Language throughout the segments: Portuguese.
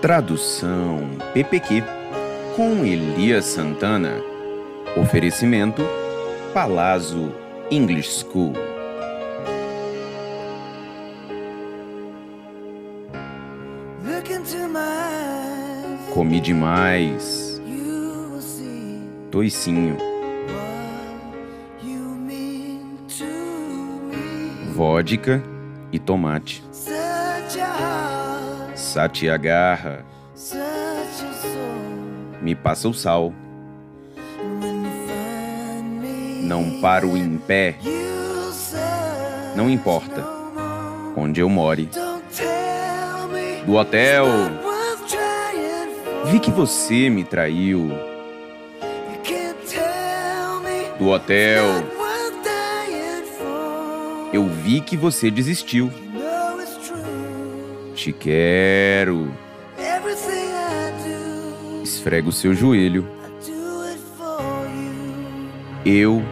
Tradução PPQ com Elias Santana. Oferecimento Palazzo English School. Comi demais. Toicinho. Vodka e tomate. Satyagraha. Me passa o sal. Não paro em pé. Não importa onde eu more. Do hotel. Vi que você me traiu. Do hotel. Eu vi que você desistiu. Te quero. Esfrega o seu joelho. Eu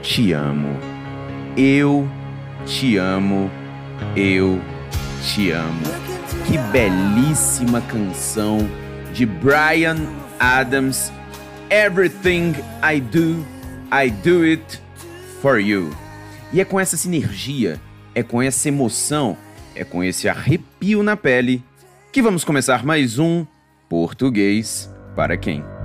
te amo. Eu te amo. Eu te amo. Que belíssima canção de Brian Adams. Everything I do, I do it for you. E é com essa sinergia, é com essa emoção, é com esse arrepio na pele que vamos começar mais um Português para quem?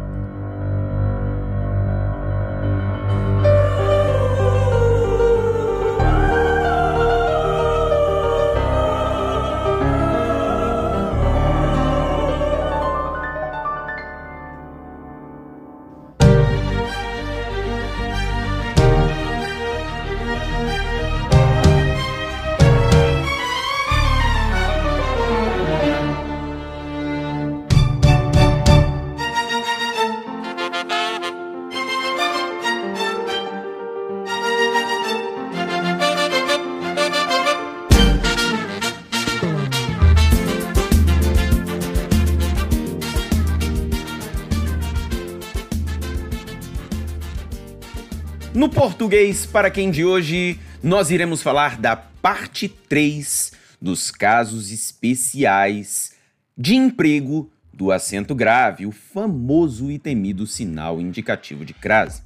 No português para quem de hoje, nós iremos falar da parte 3 dos casos especiais de emprego do acento grave, o famoso e temido sinal indicativo de crase.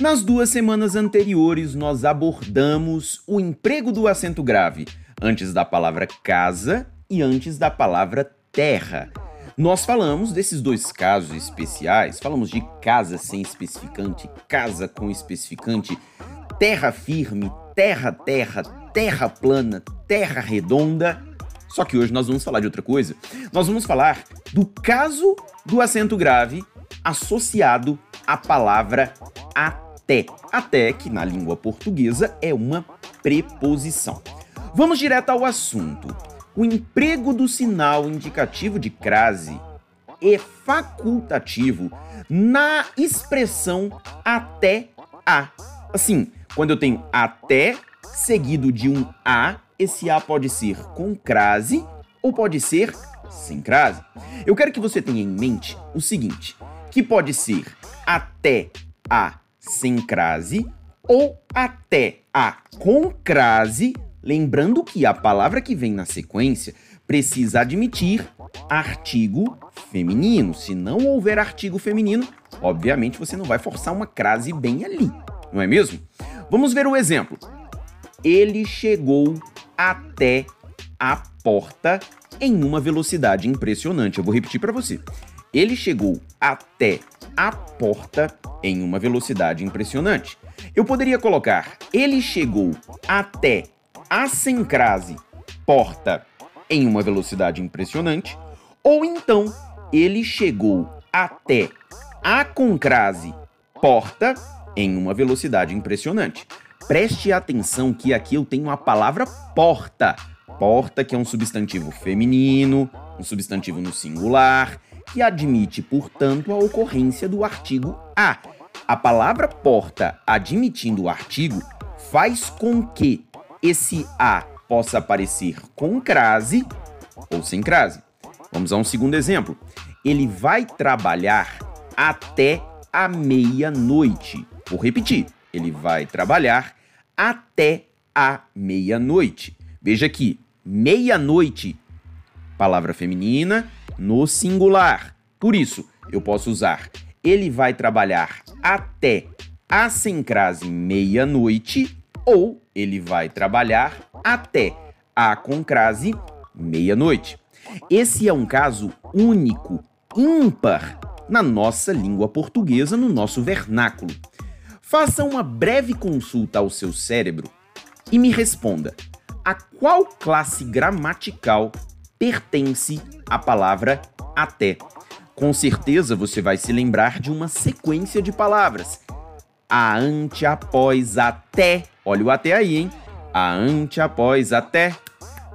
Nas duas semanas anteriores, nós abordamos o emprego do acento grave antes da palavra casa e antes da palavra terra. Nós falamos desses dois casos especiais, falamos de casa sem especificante, casa com especificante, terra firme, terra terra, terra plana, terra redonda. Só que hoje nós vamos falar de outra coisa. Nós vamos falar do caso do acento grave associado à palavra até. Até que na língua portuguesa é uma preposição. Vamos direto ao assunto. O emprego do sinal indicativo de crase é facultativo na expressão até a. Assim, quando eu tenho até seguido de um a, esse a pode ser com crase ou pode ser sem crase. Eu quero que você tenha em mente o seguinte, que pode ser até a sem crase ou até a com crase Lembrando que a palavra que vem na sequência precisa admitir artigo feminino. Se não houver artigo feminino, obviamente você não vai forçar uma crase bem ali, não é mesmo? Vamos ver o exemplo. Ele chegou até a porta em uma velocidade impressionante. Eu vou repetir para você. Ele chegou até a porta em uma velocidade impressionante. Eu poderia colocar ele chegou até a crase porta em uma velocidade impressionante, ou então ele chegou até a concrase porta em uma velocidade impressionante. Preste atenção que aqui eu tenho a palavra porta. Porta, que é um substantivo feminino, um substantivo no singular, que admite, portanto, a ocorrência do artigo a. A palavra porta admitindo o artigo faz com que esse A possa aparecer com crase ou sem crase. Vamos a um segundo exemplo. Ele vai trabalhar até a meia-noite. Vou repetir. Ele vai trabalhar até a meia-noite. Veja aqui, meia-noite palavra feminina no singular. Por isso, eu posso usar ele vai trabalhar até a sencrase meia-noite ou ele vai trabalhar até a concrase meia-noite. Esse é um caso único, ímpar, na nossa língua portuguesa, no nosso vernáculo. Faça uma breve consulta ao seu cérebro e me responda: a qual classe gramatical pertence a palavra até? Com certeza você vai se lembrar de uma sequência de palavras. A ante, após, até. Olha o até aí, hein? A ante, após, até.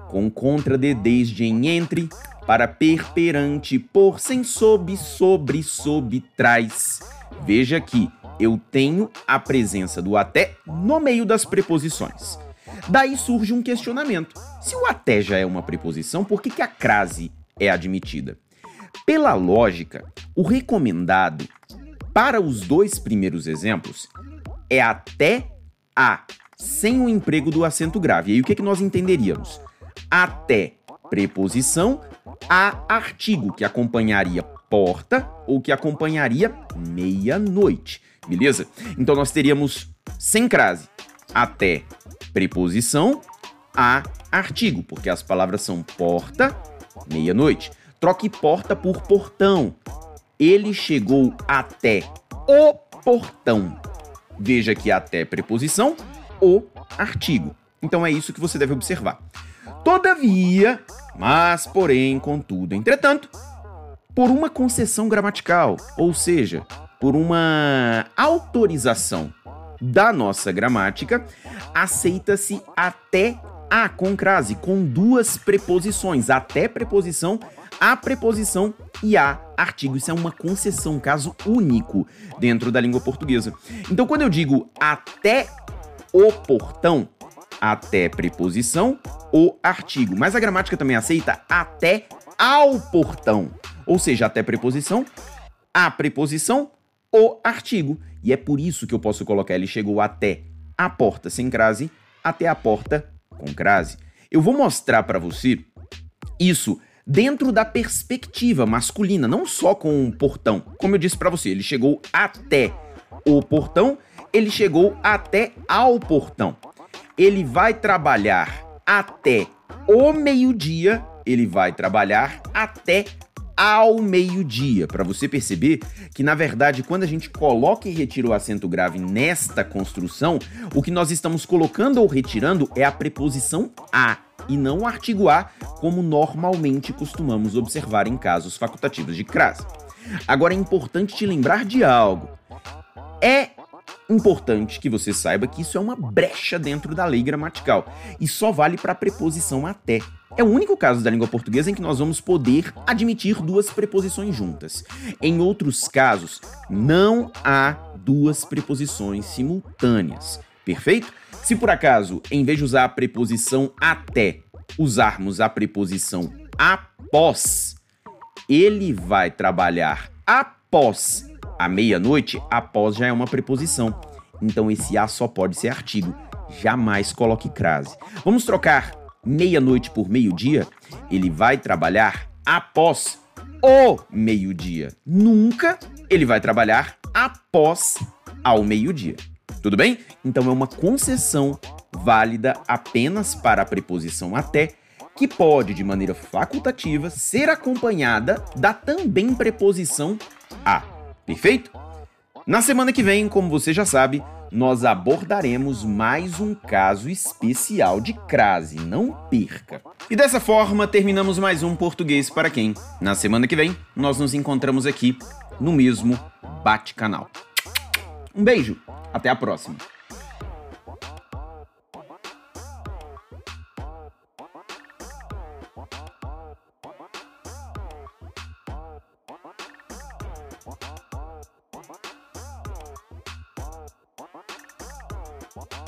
Com contra de desde em entre. Para per, perante, por, sem, sob, sobre, sob, trás. Veja que eu tenho a presença do até no meio das preposições. Daí surge um questionamento. Se o até já é uma preposição, por que, que a crase é admitida? Pela lógica, o recomendado para os dois primeiros exemplos é até a, sem o emprego do acento grave. E aí o que, que nós entenderíamos? Até preposição a artigo, que acompanharia porta ou que acompanharia meia-noite, beleza? Então nós teríamos sem crase até preposição a artigo, porque as palavras são porta, meia-noite. Troque porta por portão. Ele chegou até o portão. Veja que até preposição, o artigo. Então é isso que você deve observar. Todavia, mas porém, contudo, entretanto, por uma concessão gramatical, ou seja, por uma autorização da nossa gramática, aceita-se até a concrase com duas preposições, até preposição a preposição e a artigo. Isso é uma concessão, um caso único dentro da língua portuguesa. Então, quando eu digo até o portão, até preposição, o artigo. Mas a gramática também aceita até ao portão. Ou seja, até preposição, a preposição, o artigo. E é por isso que eu posso colocar ele chegou até a porta sem crase, até a porta com crase. Eu vou mostrar para você isso dentro da perspectiva masculina, não só com o portão. Como eu disse para você, ele chegou até o portão, ele chegou até ao portão. Ele vai trabalhar até o meio-dia, ele vai trabalhar até ao meio-dia, para você perceber que na verdade quando a gente coloca e retira o acento grave nesta construção, o que nós estamos colocando ou retirando é a preposição a e não o artigo a, como normalmente costumamos observar em casos facultativos de crase. Agora é importante te lembrar de algo. É importante que você saiba que isso é uma brecha dentro da lei gramatical e só vale para a preposição até. É o único caso da língua portuguesa em que nós vamos poder admitir duas preposições juntas. Em outros casos, não há duas preposições simultâneas. Perfeito? Se por acaso, em vez de usar a preposição até, usarmos a preposição após, ele vai trabalhar após a meia-noite, após já é uma preposição. Então esse a só pode ser artigo. Jamais coloque crase. Vamos trocar meia-noite por meio-dia? Ele vai trabalhar após o meio-dia. Nunca ele vai trabalhar após ao meio-dia. Tudo bem? Então é uma concessão válida apenas para a preposição até, que pode, de maneira facultativa, ser acompanhada da também preposição a. Perfeito? Na semana que vem, como você já sabe, nós abordaremos mais um caso especial de crase, não perca. E dessa forma, terminamos mais um Português para quem? Na semana que vem, nós nos encontramos aqui no mesmo Bate Canal. Um beijo! Até a próxima. What?